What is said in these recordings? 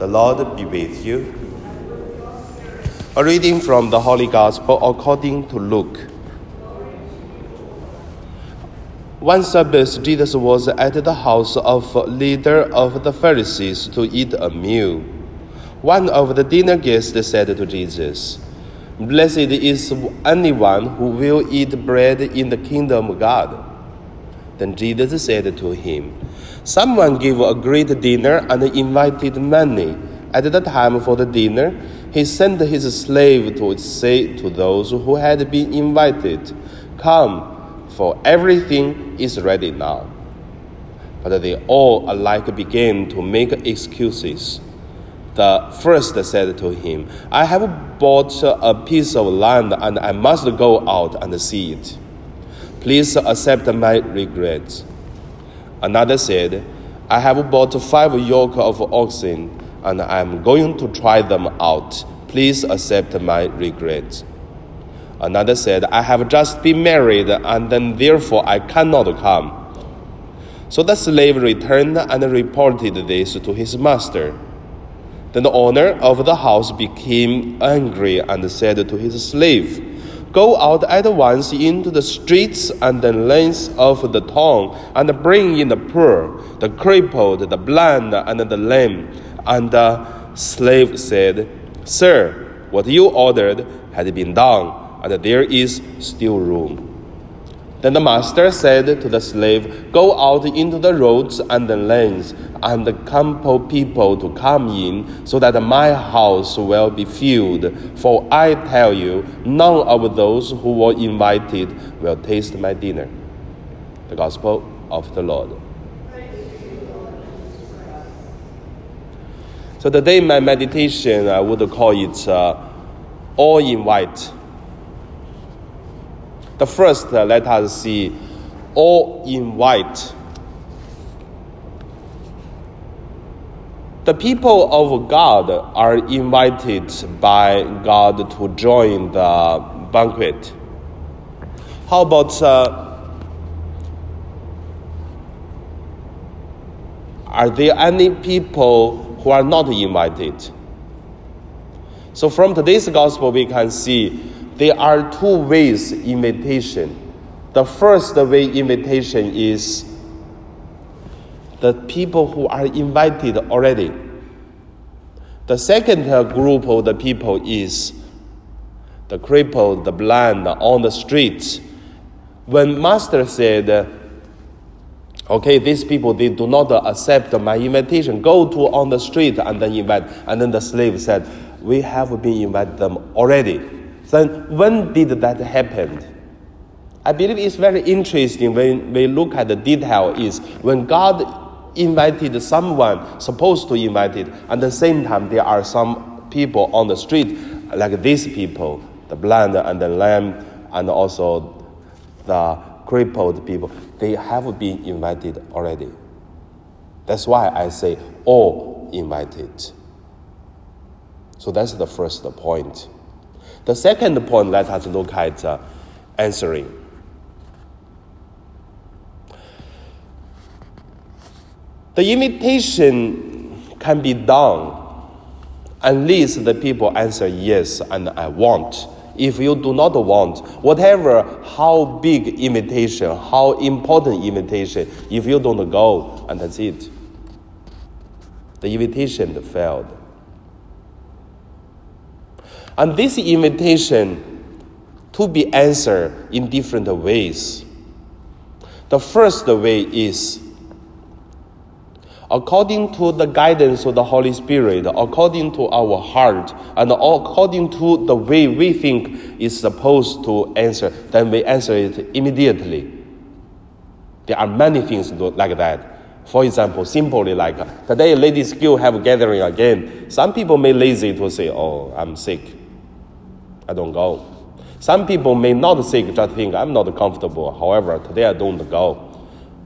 The Lord be with you. A reading from the Holy Gospel according to Luke. One Sabbath, Jesus was at the house of a leader of the Pharisees to eat a meal. One of the dinner guests said to Jesus, Blessed is anyone who will eat bread in the kingdom of God. Then Jesus said to him, Someone gave a great dinner and invited many. At the time for the dinner, he sent his slave to say to those who had been invited, Come, for everything is ready now. But they all alike began to make excuses. The first said to him, I have bought a piece of land and I must go out and see it. Please accept my regrets. Another said, I have bought five yoke of oxen, and I am going to try them out. Please accept my regrets. Another said, I have just been married, and then therefore I cannot come. So the slave returned and reported this to his master. Then the owner of the house became angry and said to his slave, Go out at once into the streets and the lanes of the town, and bring in the poor, the crippled, the blind, and the lame. And the slave said, Sir, what you ordered had been done, and there is still room. Then the master said to the slave, Go out into the roads and the lanes, and compel people to come in, so that my house will be filled. For I tell you, none of those who were invited will taste my dinner. The Gospel of the Lord. So today, my meditation, I would call it uh, all in white. The first, uh, let us see all in white. The people of God are invited by God to join the banquet. How about uh, are there any people who are not invited? So, from today's gospel, we can see there are two ways invitation. The first way invitation is the people who are invited already. The second group of the people is the crippled, the blind on the streets. When Master said, okay, these people, they do not accept my invitation, go to on the street and then invite. And then the slave said, we have been invited them already. Then when did that happen? I believe it's very interesting when we look at the detail is when God invited someone supposed to invite it, at the same time there are some people on the street like these people, the blind and the lame and also the crippled people, they have been invited already. That's why I say all invited. So that's the first point. The second point, let us look at uh, answering. The invitation can be done unless the people answer yes and I want. If you do not want, whatever how big invitation, how important invitation, if you don't go, and that's it. The invitation failed. And this invitation to be answered in different ways. The first way is according to the guidance of the Holy Spirit, according to our heart, and according to the way we think is supposed to answer, then we answer it immediately. There are many things like that. For example, simply like today, ladies' school have a gathering again. Some people may lazy to say, "Oh, I'm sick, I don't go." Some people may not sick, just think I'm not comfortable. However, today I don't go.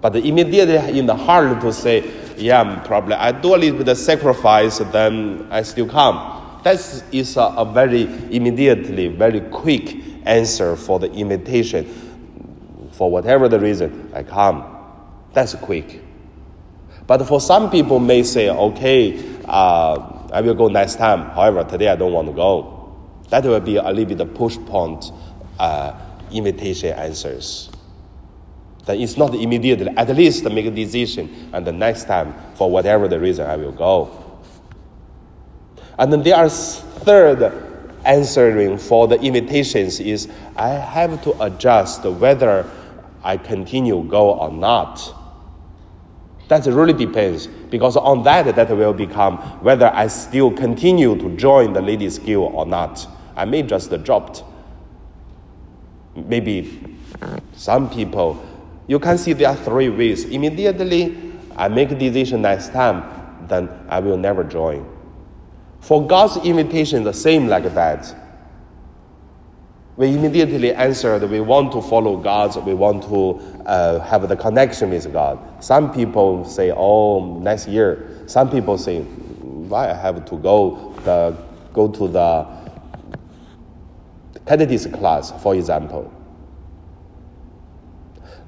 But immediately in the heart to say, yeah, probably I do a little bit of sacrifice, then I still come. That is a, a very immediately, very quick answer for the invitation. For whatever the reason, I come. That's quick. But for some people may say, okay, uh, I will go next time. However, today I don't want to go. That will be a little bit push point uh, invitation answers. Then it's not immediately, at least make a decision, and the next time, for whatever the reason, I will go. And then there are third answering for the invitations is I have to adjust whether I continue go or not. That really depends because on that that will become whether I still continue to join the ladies guild or not. I may just dropped. Maybe some people you can see there are three ways. Immediately I make a decision next time, then I will never join. For God's invitation, the same like that we immediately answered we want to follow God, we want to uh, have the connection with God. Some people say, oh, next year. Some people say, why I have to go, the, go to the catechism class, for example.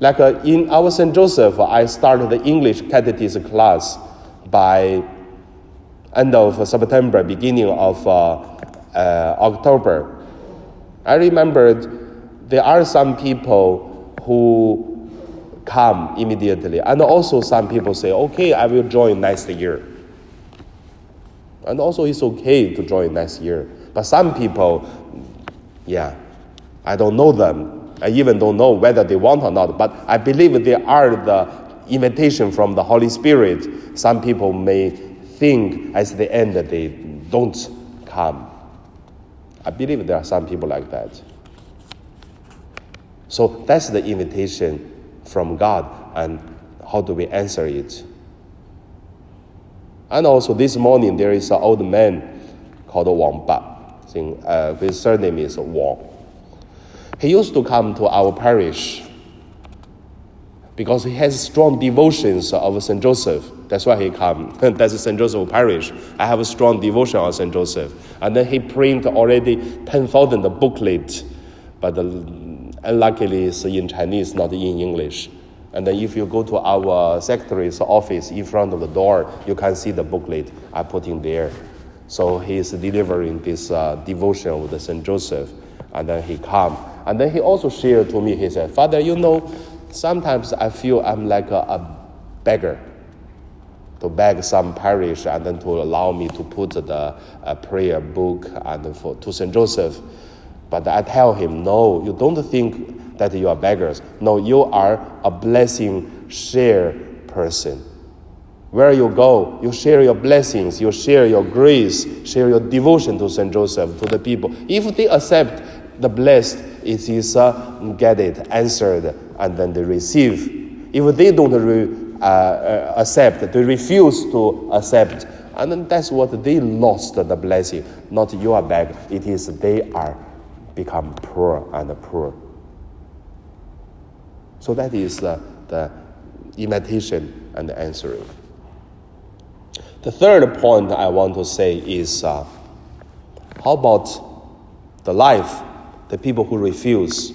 Like uh, in our St. Joseph, I started the English catechism class by end of September, beginning of uh, uh October I remembered there are some people who come immediately, and also some people say, okay, I will join next year. And also, it's okay to join next year. But some people, yeah, I don't know them. I even don't know whether they want or not. But I believe they are the invitation from the Holy Spirit. Some people may think at the end that they don't come. I believe there are some people like that. So that's the invitation from God, and how do we answer it? And also, this morning there is an old man called Wang Ba. Uh, his surname is Wang. He used to come to our parish because he has strong devotions of St. Joseph. That's why he come. That's St. Joseph Parish. I have a strong devotion on St. Joseph. And then he print already 10,000 booklet, but unluckily it's in Chinese, not in English. And then if you go to our secretary's office in front of the door, you can see the booklet I put in there. So he is delivering this uh, devotion with the St. Joseph. And then he come. And then he also shared to me, he said, Father, you know, sometimes I feel I'm like a, a beggar to beg some parish and then to allow me to put the uh, prayer book and for, to St. Joseph. But I tell him, no, you don't think that you are beggars. No, you are a blessing share person. Where you go, you share your blessings, you share your grace, share your devotion to St. Joseph, to the people. If they accept the blessed, it is uh, get it answered and then they receive. If they don't re- uh, uh, accept, they refuse to accept, and then that's what they lost the blessing. Not your bag, it is they are become poor and poor. So that is the, the imitation and the answering. The third point I want to say is uh, how about the life, the people who refuse?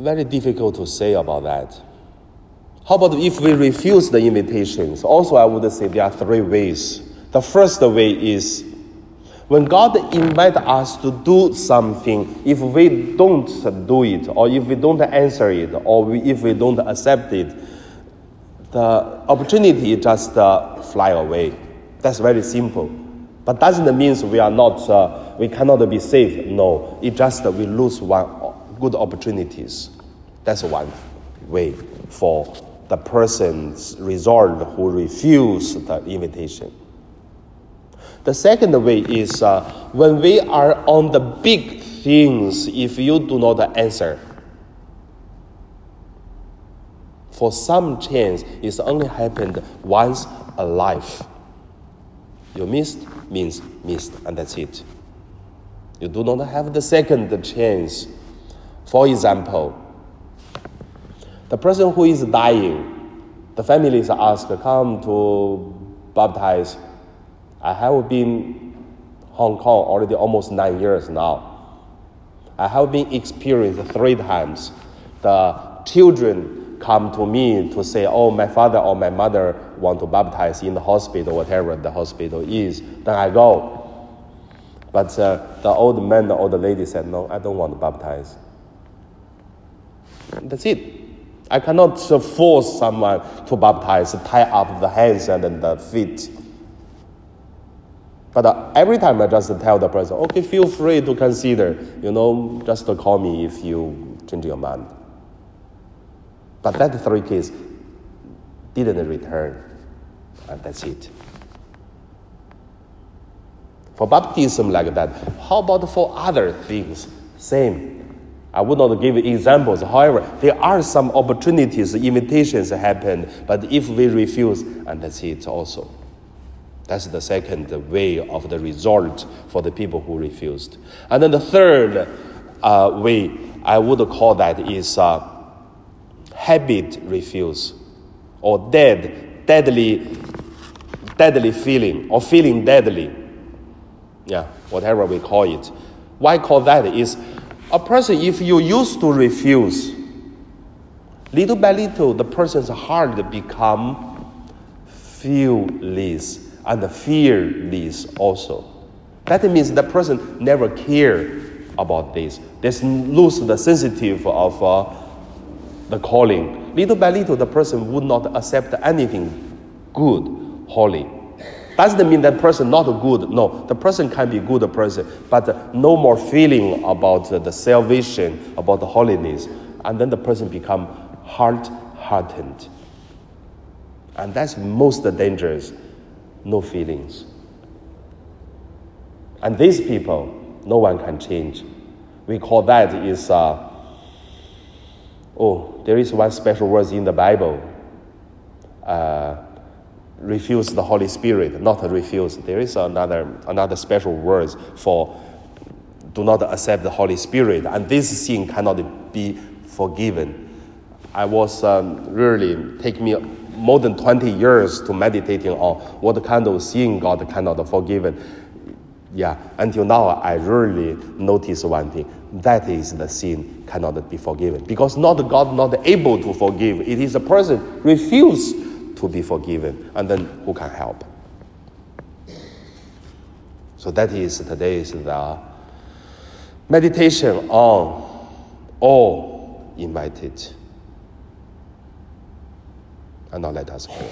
very difficult to say about that. How about if we refuse the invitations? Also, I would say there are three ways. The first way is when God invites us to do something, if we don't do it, or if we don't answer it, or if we don't accept it, the opportunity just uh, fly away. That's very simple. But doesn't mean we are not, uh, we cannot be saved. No, it just we lose one good opportunities. That's one way for the person's result who refuse the invitation. The second way is uh, when we are on the big things, if you do not answer, for some chance, it's only happened once a life. You missed means missed, and that's it. You do not have the second chance for example, the person who is dying, the family is asked, come to baptize. I have been Hong Kong already almost nine years now. I have been experienced three times. The children come to me to say, oh, my father or my mother want to baptize in the hospital, whatever the hospital is, then I go. But uh, the old man, the old lady said, no, I don't want to baptize. That's it. I cannot force someone to baptize, tie up the hands and the feet. But uh, every time I just tell the person, okay, feel free to consider, you know, just call me if you change your mind. But that three kids didn't return, and that's it. For baptism like that, how about for other things? Same. I would not give examples. However, there are some opportunities, invitations happen, but if we refuse, and that's it also. That's the second way of the result for the people who refused. And then the third uh, way I would call that is uh, habit refuse or dead, deadly, deadly feeling or feeling deadly. Yeah, whatever we call it. Why call that is a person, if you used to refuse, little by little, the person's heart become fearless and fearless also. That means the person never care about this. They lose the sensitive of uh, the calling. Little by little, the person would not accept anything good, holy. Doesn't mean that person not good. No, the person can be good person, but no more feeling about the salvation, about the holiness, and then the person become hard-hardened. And that's most dangerous. No feelings. And these people, no one can change. We call that is, uh, oh, there is one special word in the Bible. Uh, refuse the Holy Spirit, not refuse. There is another, another special word for do not accept the Holy Spirit, and this sin cannot be forgiven. I was um, really take me more than 20 years to meditating on what kind of sin God cannot forgive. Yeah, until now I really notice one thing. That is the sin cannot be forgiven. Because not God not able to forgive. It is a person refuse to be forgiven, and then who can help? So that is today's the meditation on all invited. And now let us pray.